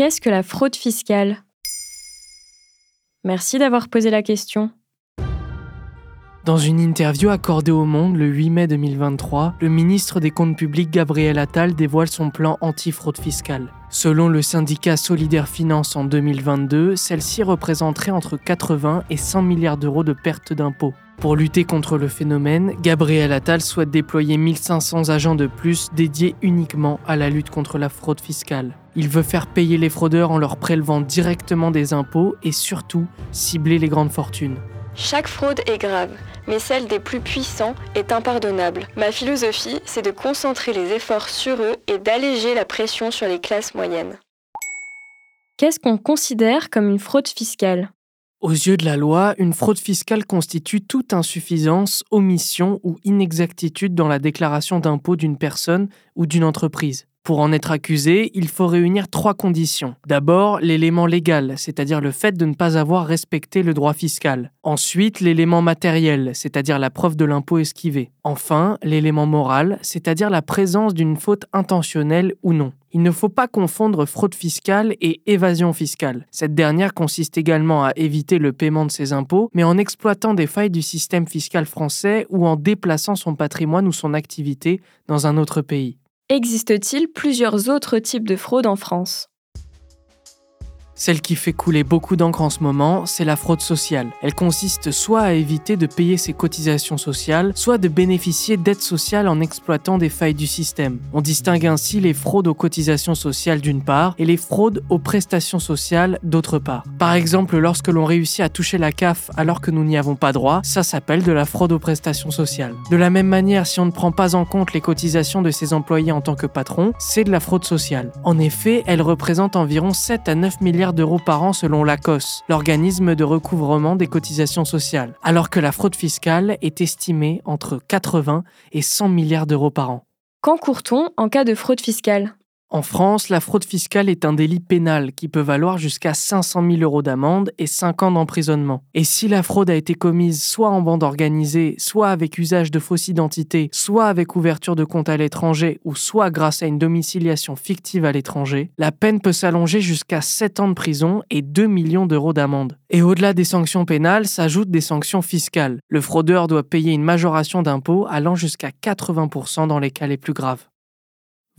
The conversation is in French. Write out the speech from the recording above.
Qu'est-ce que la fraude fiscale? Merci d'avoir posé la question. Dans une interview accordée au Monde le 8 mai 2023, le ministre des Comptes publics Gabriel Attal dévoile son plan anti-fraude fiscale. Selon le syndicat Solidaire Finance en 2022, celle-ci représenterait entre 80 et 100 milliards d'euros de pertes d'impôts. Pour lutter contre le phénomène, Gabriel Attal souhaite déployer 1500 agents de plus dédiés uniquement à la lutte contre la fraude fiscale. Il veut faire payer les fraudeurs en leur prélevant directement des impôts et surtout cibler les grandes fortunes. Chaque fraude est grave, mais celle des plus puissants est impardonnable. Ma philosophie, c'est de concentrer les efforts sur eux et d'alléger la pression sur les classes moyennes. Qu'est-ce qu'on considère comme une fraude fiscale? Aux yeux de la loi, une fraude fiscale constitue toute insuffisance, omission ou inexactitude dans la déclaration d'impôt d'une personne ou d'une entreprise. Pour en être accusé, il faut réunir trois conditions. D'abord, l'élément légal, c'est-à-dire le fait de ne pas avoir respecté le droit fiscal. Ensuite, l'élément matériel, c'est-à-dire la preuve de l'impôt esquivé. Enfin, l'élément moral, c'est-à-dire la présence d'une faute intentionnelle ou non. Il ne faut pas confondre fraude fiscale et évasion fiscale. Cette dernière consiste également à éviter le paiement de ses impôts, mais en exploitant des failles du système fiscal français ou en déplaçant son patrimoine ou son activité dans un autre pays. Existe-t-il plusieurs autres types de fraude en France? Celle qui fait couler beaucoup d'encre en ce moment, c'est la fraude sociale. Elle consiste soit à éviter de payer ses cotisations sociales, soit de bénéficier d'aides sociales en exploitant des failles du système. On distingue ainsi les fraudes aux cotisations sociales d'une part et les fraudes aux prestations sociales d'autre part. Par exemple, lorsque l'on réussit à toucher la CAF alors que nous n'y avons pas droit, ça s'appelle de la fraude aux prestations sociales. De la même manière, si on ne prend pas en compte les cotisations de ses employés en tant que patron, c'est de la fraude sociale. En effet, elle représente environ 7 à 9 milliards d'euros par an selon l'ACOS, l'organisme de recouvrement des cotisations sociales, alors que la fraude fiscale est estimée entre 80 et 100 milliards d'euros par an. Qu'en court-on en cas de fraude fiscale? En France, la fraude fiscale est un délit pénal qui peut valoir jusqu'à 500 000 euros d'amende et 5 ans d'emprisonnement. Et si la fraude a été commise soit en bande organisée, soit avec usage de fausses identités, soit avec ouverture de compte à l'étranger, ou soit grâce à une domiciliation fictive à l'étranger, la peine peut s'allonger jusqu'à 7 ans de prison et 2 millions d'euros d'amende. Et au-delà des sanctions pénales s'ajoutent des sanctions fiscales. Le fraudeur doit payer une majoration d'impôt allant jusqu'à 80% dans les cas les plus graves.